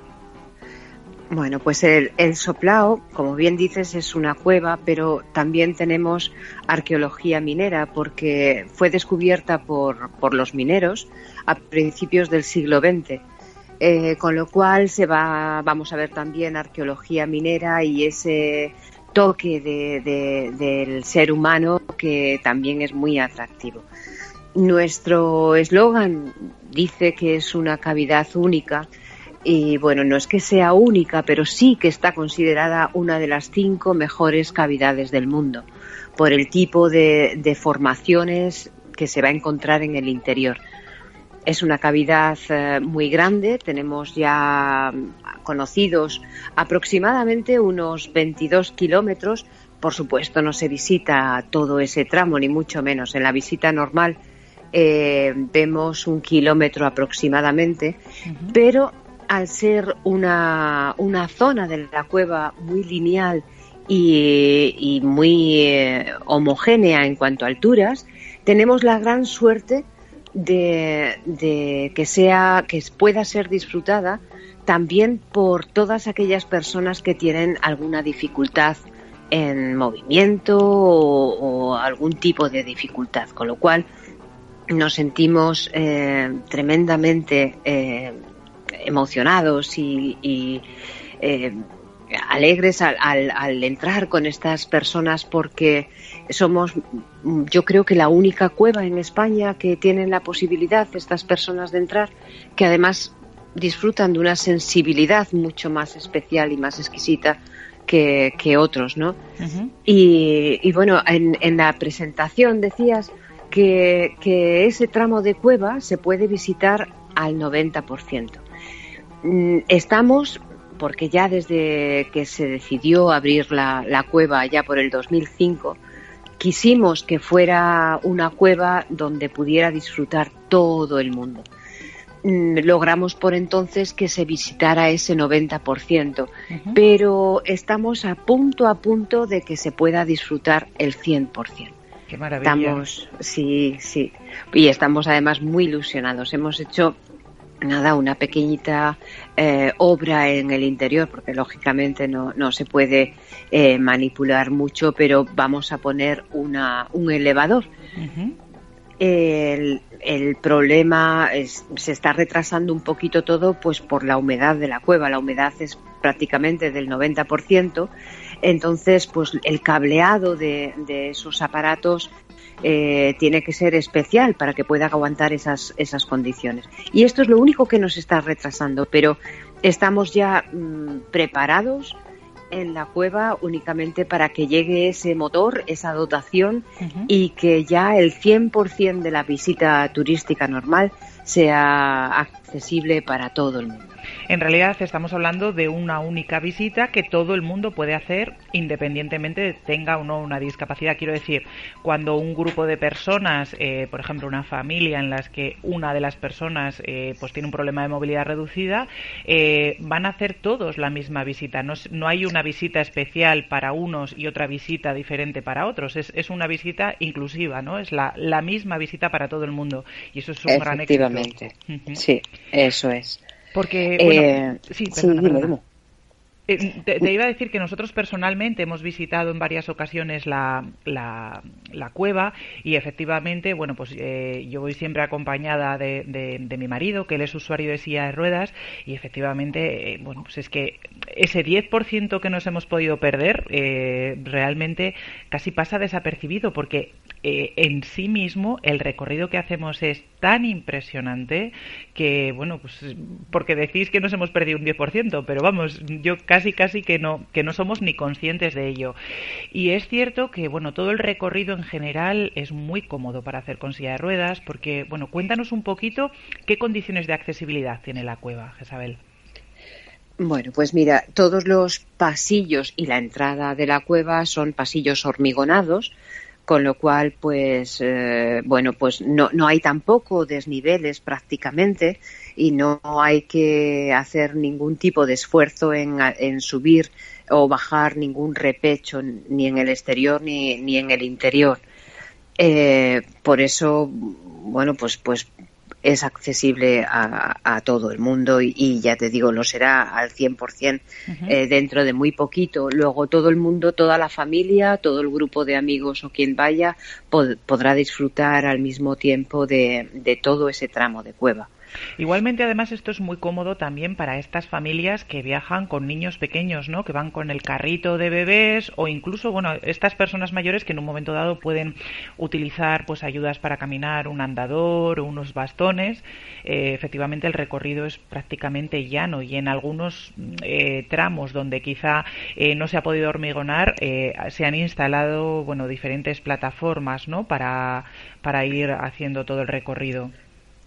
Bueno, pues el, el, soplao, como bien dices, es una cueva, pero también tenemos arqueología minera porque fue descubierta por, por los mineros a principios del siglo XX. Eh, con lo cual se va, vamos a ver también arqueología minera y ese toque del ser humano que también es muy atractivo. Nuestro eslogan dice que es una cavidad única y bueno, no es que sea única, pero sí que está considerada una de las cinco mejores cavidades del mundo por el tipo de, de formaciones que se va a encontrar en el interior. Es una cavidad eh, muy grande, tenemos ya conocidos aproximadamente unos 22 kilómetros. Por supuesto, no se visita todo ese tramo, ni mucho menos. En la visita normal eh, vemos un kilómetro aproximadamente, pero al ser una, una, zona de la cueva muy lineal y, muy eh, homogénea en cuanto a alturas, tenemos la gran suerte de, que sea que pueda ser disfrutada también por todas aquellas personas que tienen alguna dificultad en movimiento o, algún tipo de dificultad, con lo cual nos sentimos eh, tremendamente eh, emocionados y, eh, alegres al, al, entrar con estas personas porque somos, yo creo que la única cueva en España que tienen la posibilidad estas personas de entrar, que además disfrutan de una sensibilidad mucho más especial y más exquisita que, otros, ¿no? y, bueno, en, en, la presentación decías que, que ese tramo de cueva se puede visitar al 90%. Mm, estamos porque ya desde que se decidió abrir la, la, cueva, ya por el 2005, quisimos que fuera una cueva donde pudiera disfrutar todo el mundo. Mm, logramos por entonces que se visitara ese 90%, pero estamos a punto a punto de que se pueda disfrutar el 100%. Qué maravilla. Estamos, sí, sí. Y estamos además muy ilusionados. Hemos hecho nada, una pequeñita eh, obra en el interior, porque lógicamente no, no se puede eh, manipular mucho, pero vamos a poner una, un elevador. el, el, problema es, se está retrasando un poquito todo pues por la humedad de la cueva. La humedad es prácticamente del 90%. Entonces, pues el cableado de, de esos aparatos eh, tiene que ser especial para que pueda aguantar esas, esas condiciones. Y esto es lo único que nos está retrasando, pero estamos ya mm, preparados en la cueva únicamente para que llegue ese motor, esa dotación y que ya el 100% de la visita turística normal sea accesible para todo el mundo. En realidad estamos hablando de una única visita que todo el mundo puede hacer independientemente de tenga o no una discapacidad. Quiero decir, cuando un grupo de personas, eh, por ejemplo una familia en las que una de las personas eh, pues tiene un problema de movilidad reducida, eh, van a hacer todos la misma visita. No, no, hay una visita especial para unos y otra visita diferente para otros. Es, es una visita inclusiva, ¿no? Es la, la misma visita para todo el mundo. Y eso es un gran éxito. Efectivamente. Sí, eso es. Porque, bueno, eh, sí, eh, te, iba a decir que nosotros personalmente hemos visitado en varias ocasiones la, la, cueva y efectivamente, bueno, pues eh, yo voy siempre acompañada de, de, mi marido, que él es usuario de silla de ruedas y efectivamente, bueno, pues es que ese 10% que nos hemos podido perder realmente casi pasa desapercibido porque eh, en sí mismo el recorrido que hacemos es tan impresionante que, bueno, pues porque decís que nos hemos perdido un 10%, pero vamos, yo casi casi que no, que no somos ni conscientes de ello. Y es cierto que, bueno, todo el recorrido en general es muy cómodo para hacer con silla de ruedas, porque, bueno, cuéntanos un poquito qué condiciones de accesibilidad tiene la cueva, Jezabel. Bueno, pues mira, todos los pasillos y la entrada de la cueva son pasillos hormigonados, con lo cual pues eh, bueno pues no, no hay tampoco desniveles prácticamente y no hay que hacer ningún tipo de esfuerzo en, en subir o bajar ningún repecho ni en el exterior ni, ni en el interior. Eh, por eso bueno pues pues es accesible a, todo el mundo y, ya te digo, no será al 100% eh, dentro de muy poquito. Luego todo el mundo, toda la familia, todo el grupo de amigos o quien vaya podrá disfrutar al mismo tiempo de todo ese tramo de cueva. Igualmente, además, esto es muy cómodo también para estas familias que viajan con niños pequeños, ¿no? Que van con el carrito de bebés o incluso, bueno, estas personas mayores que en un momento dado pueden utilizar, pues, ayudas para caminar, un andador o unos bastones. Eh, efectivamente, el recorrido es prácticamente llano y en algunos eh, tramos donde quizá eh, no se ha podido hormigonar se han instalado, bueno, diferentes plataformas, ¿no? Para para ir haciendo todo el recorrido.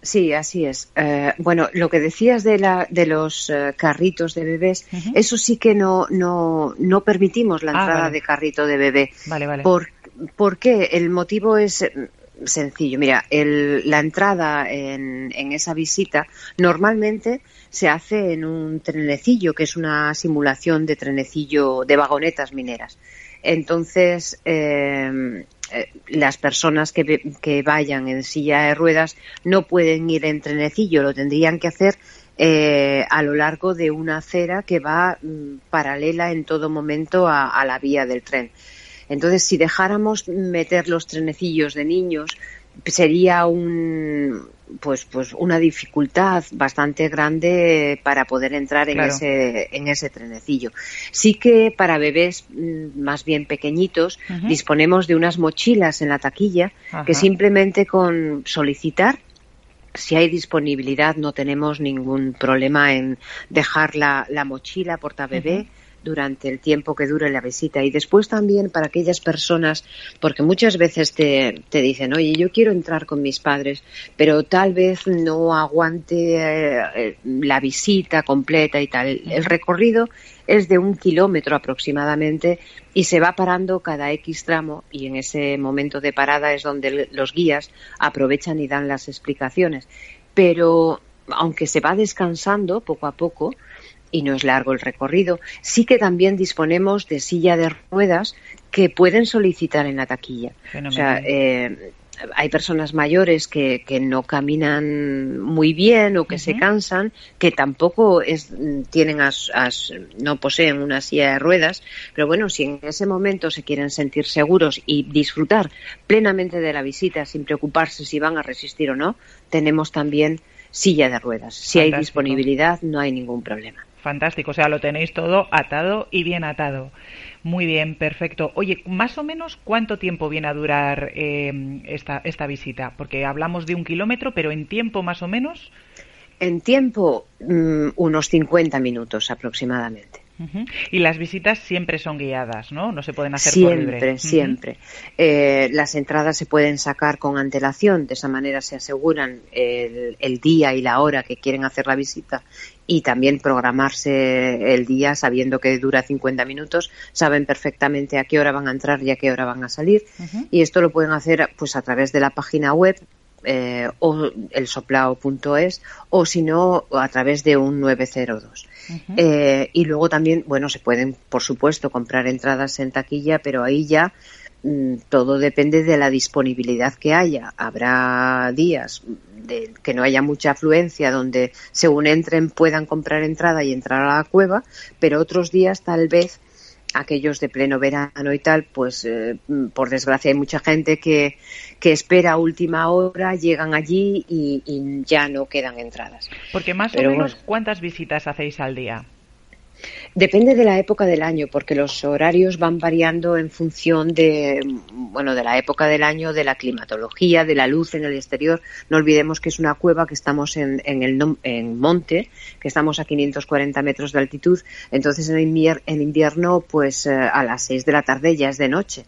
Sí, así es. Eh, bueno, lo que decías de, la, de los eh, carritos de bebés, eso sí que no, no, no permitimos la Ah, entrada vale. de carrito de bebé. Vale, vale. ¿Por, ¿por qué? El motivo es mm, sencillo. Mira, el- la entrada en, en esa visita normalmente se hace en un trenecillo, que es una simulación de trenecillo de vagonetas mineras. Entonces, eh, eh, las personas que, que vayan en silla de ruedas no pueden ir en trenecillo, lo tendrían que hacer eh, a lo largo de una acera que va mm, paralela en todo momento a, a la vía del tren. Entonces, si dejáramos meter los trenecillos de niños, sería un pues pues una dificultad bastante grande para poder entrar en Claro. ese en ese trenecillo. Sí que para bebés mm, más bien pequeñitos disponemos de unas mochilas en la taquilla que simplemente con solicitar si hay disponibilidad no tenemos ningún problema en dejar la, la mochila portabebé Ujú. Durante el tiempo que dure la visita y después también para aquellas personas porque muchas veces te, te dicen oye yo quiero entrar con mis padres pero tal vez no aguante eh, la visita completa y tal el recorrido es de un kilómetro aproximadamente y se va parando cada X tramo y en ese momento de parada es donde los guías aprovechan y dan las explicaciones. Pero aunque se va descansando poco a poco y no es largo el recorrido, sí que también disponemos de silla de ruedas que pueden solicitar en la taquilla. O sea, eh, hay personas mayores que, que no caminan muy bien o que se cansan, que tampoco es, tienen as- as- no poseen una silla de ruedas, pero bueno, si en ese momento se quieren sentir seguros y disfrutar plenamente de la visita sin preocuparse si van a resistir o no, tenemos también silla de ruedas. Si hay disponibilidad, no hay ningún problema. Fantástico, o sea, lo tenéis todo atado y bien atado. Muy bien, perfecto. Oye, más o menos cuánto tiempo viene a durar eh, esta, esta visita, porque hablamos de un kilómetro, pero en tiempo más o menos. En tiempo, mm, unos 50 minutos aproximadamente. Y las visitas siempre son guiadas, ¿no? No se pueden hacer por libre. Siempre, Ujú. siempre. Eh, las entradas se pueden sacar con antelación, de esa manera se aseguran el, el día y la hora que quieren hacer la visita y también programarse el día sabiendo que dura 50 minutos, saben perfectamente a qué hora van a entrar y a qué hora van a salir y esto lo pueden hacer pues a través de la página web eh, o el soplao.es o si no a través de un 902. Ujú. Eh, y luego también, bueno, se pueden, por supuesto, comprar entradas en taquilla, pero ahí ya todo depende de la disponibilidad que haya. Habrá días de que no haya mucha afluencia donde según entren puedan comprar entrada y entrar a la cueva, pero otros días tal vez aquellos de pleno verano y tal, pues eh, mm, por desgracia hay mucha gente que, que espera a última hora, llegan allí y, y ya no quedan entradas. Porque más Pero o menos, bueno. ¿cuántas visitas hacéis al día? Depende de la época del año, porque los horarios van variando en función de, bueno, de la época del año, de la climatología, de la luz en el exterior. No olvidemos que es una cueva que estamos en, en el en monte, que estamos a 540 metros de altitud. Entonces en, invier- en invierno, pues eh, a las 6 de la tarde ya es de noche.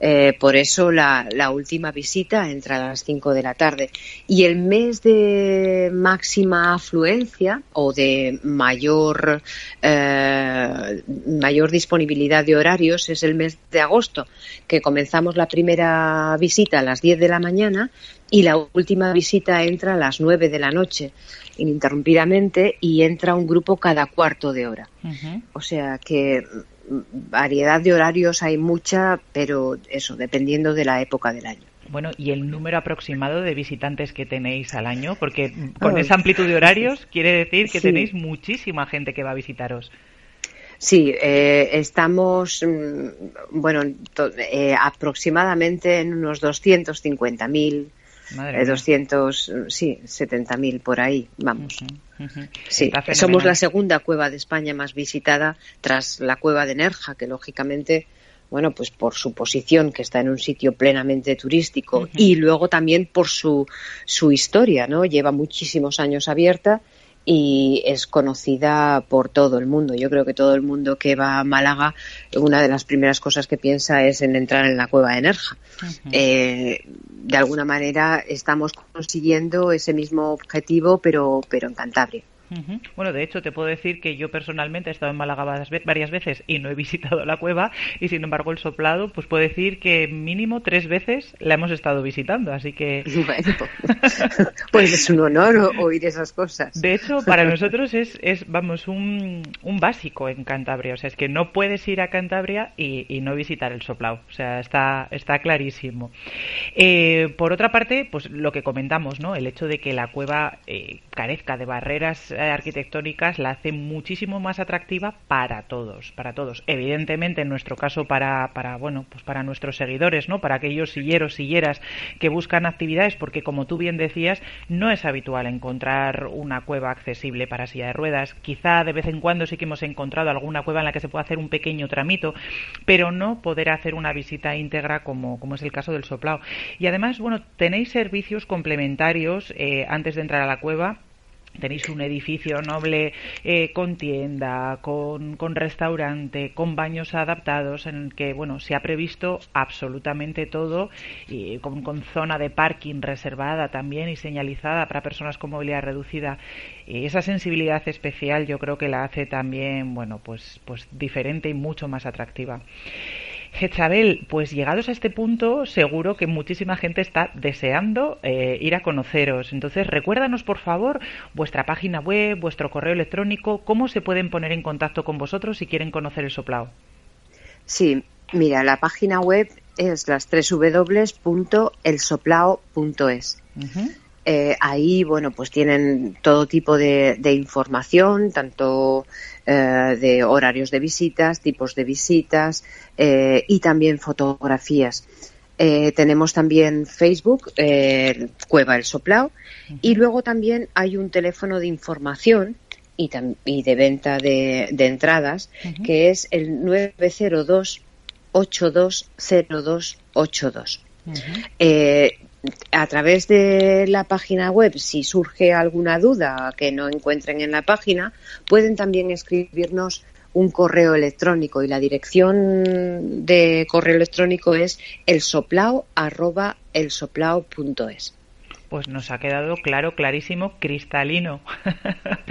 Eh, por eso la, la última visita entra a las 5 de la tarde. Y el mes de máxima afluencia o de mayor, eh, mayor disponibilidad de horarios es el mes de agosto, que comenzamos la primera visita a las 10 de la mañana y la última visita entra a las 9 de la noche ininterrumpidamente y entra un grupo cada cuarto de hora. O sea que mm, variedad de horarios hay mucha, pero eso, dependiendo de la época del año. Bueno, ¿y el número aproximado de visitantes que tenéis al año? Porque mm, con Ay. esa amplitud de horarios quiere decir que Sí. tenéis muchísima gente que va a visitaros. Sí, eh, estamos, mm, bueno, to- eh, aproximadamente en unos 250.000, Madre eh, mía. 200, mm, sí, 70.000 por ahí, vamos. Sí, somos la segunda cueva de España más visitada tras la cueva de Nerja, que lógicamente, bueno, pues por su posición, que está en un sitio plenamente turístico, y luego también por su, su historia, ¿no? Lleva muchísimos años abierta y es conocida por todo el mundo. Yo creo que todo el mundo que va a Málaga, una de las primeras cosas que piensa es en entrar en la cueva de Nerja. Eh, de alguna manera estamos consiguiendo ese mismo objetivo, pero, pero en Cantabria. Bueno, de hecho, te puedo decir que yo personalmente he estado en Málaga varias veces y no he visitado la cueva y, sin embargo, el soplado, pues puedo decir que mínimo tres veces la hemos estado visitando, así que... pues es un honor oír esas cosas. De hecho, para nosotros es, es vamos, un, un básico en Cantabria, o sea, es que no puedes ir a Cantabria y, no visitar el soplado, o sea, está, está clarísimo. Eh, por otra parte, pues lo que comentamos, ¿no? El hecho de que la cueva eh, carezca de barreras arquitectónicas la hace muchísimo más atractiva para todos, para todos. Evidentemente, en nuestro caso, para, para bueno, pues para nuestros seguidores, ¿no? Para aquellos silleros, silleras que buscan actividades, porque como tú bien decías, no es habitual encontrar una cueva accesible para silla de ruedas. Quizá de vez en cuando sí que hemos encontrado alguna cueva en la que se puede hacer un pequeño tramito, pero no poder hacer una visita íntegra como, como es el caso del soplao. Y además, bueno, tenéis servicios complementarios eh, antes de entrar a la cueva Tenéis un edificio noble eh, con tienda, con, restaurante, con baños adaptados en el que bueno se ha previsto absolutamente todo y con, con zona de parking reservada también y señalizada para personas con movilidad reducida. Y esa sensibilidad especial yo creo que la hace también bueno pues pues diferente y mucho más atractiva. Jezabel, pues llegados a este punto, seguro que muchísima gente está deseando eh, ir a conoceros. Entonces, recuérdanos, por favor, vuestra página web, vuestro correo electrónico, cómo se pueden poner en contacto con vosotros si quieren conocer el soplao. Sí, mira, la página web es las www.elsoplao.es. Eh, ahí, bueno, pues tienen todo tipo de, información, tanto eh, de horarios de visitas, tipos de visitas eh, y también fotografías. tenemos también Facebook, Cueva El Soplao, y luego también hay un teléfono de información y, de venta de, entradas, que es el 902 820282 a través de la página web, si surge alguna duda que no encuentren en la página, pueden también escribirnos un correo electrónico. Y la dirección de correo electrónico es elsoplao@elsoplao.es pues nos ha quedado claro, clarísimo, cristalino.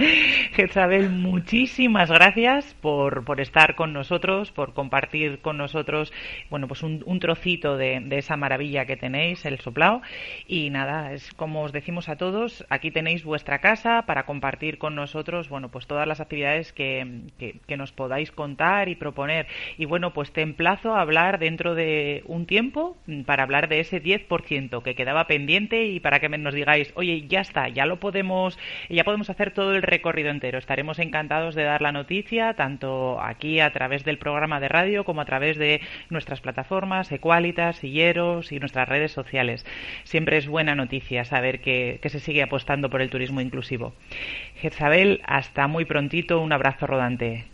Jezabel, muchísimas gracias por, por, estar con nosotros, por compartir con nosotros, bueno, pues un, un trocito de, de, esa maravilla que tenéis, el soplao. Y nada, es como os decimos a todos, aquí tenéis vuestra casa para compartir con nosotros, bueno, pues todas las actividades que, que, que nos podáis contar y proponer. Y bueno, pues te emplazo a hablar dentro de un tiempo para hablar de ese 10% que quedaba pendiente y para que nos digáis, oye, ya está, ya lo podemos, ya podemos hacer todo el recorrido entero. Estaremos encantados de dar la noticia, tanto aquí a través del programa de radio como a través de nuestras plataformas, Equalitas, Silleros y nuestras redes sociales. Siempre es buena noticia saber que, que se sigue apostando por el turismo inclusivo. Jezabel, hasta muy prontito, un abrazo rodante.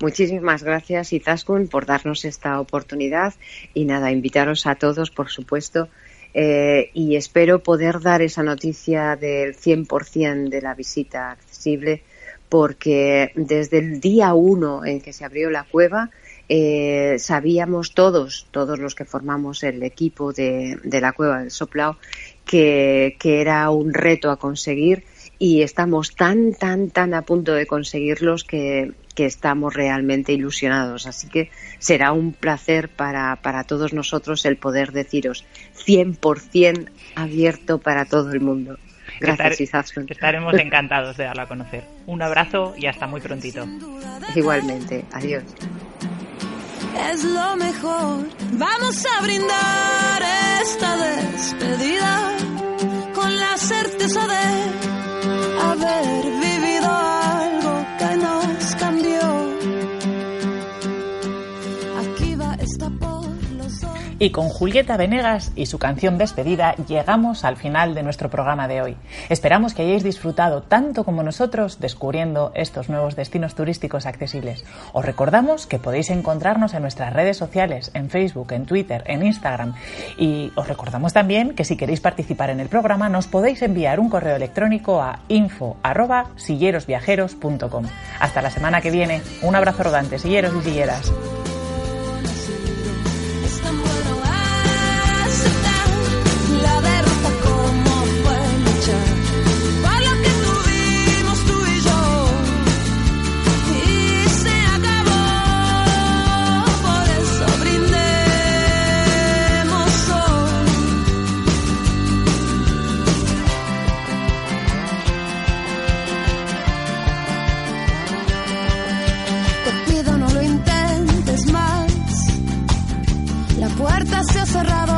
Muchísimas gracias, Izaskun, por darnos esta oportunidad y nada, invitaros a todos, por supuesto, eh, y espero poder dar esa noticia del 100% de la visita accesible porque desde el día uno en que se abrió la cueva eh, sabíamos todos, todos los que formamos el equipo de, la cueva del Soplao, que, que era un reto a conseguir y estamos tan, tan, tan a punto de conseguirlos que, que estamos realmente ilusionados. Así que será un placer para, para todos nosotros el poder deciros 100% abierto para todo el mundo. Gracias, Izaskun. Estaremos encantados de darlo a conocer. Un abrazo y hasta muy prontito. Igualmente. Adiós. Es lo mejor. Vamos a brindar esta despedida con la certeza de haber vivido Y con Julieta Venegas y su canción despedida llegamos al final de nuestro programa de hoy. Esperamos que hayáis disfrutado tanto como nosotros descubriendo estos nuevos destinos turísticos accesibles. Os recordamos que podéis encontrarnos en nuestras redes sociales, en Facebook, en Twitter, en Instagram. Y os recordamos también que si queréis participar en el programa nos podéis enviar un correo electrónico a info@sillerosviajeros.com. Hasta la semana que viene. Un abrazo rodante, silleros y silleras. ¿No te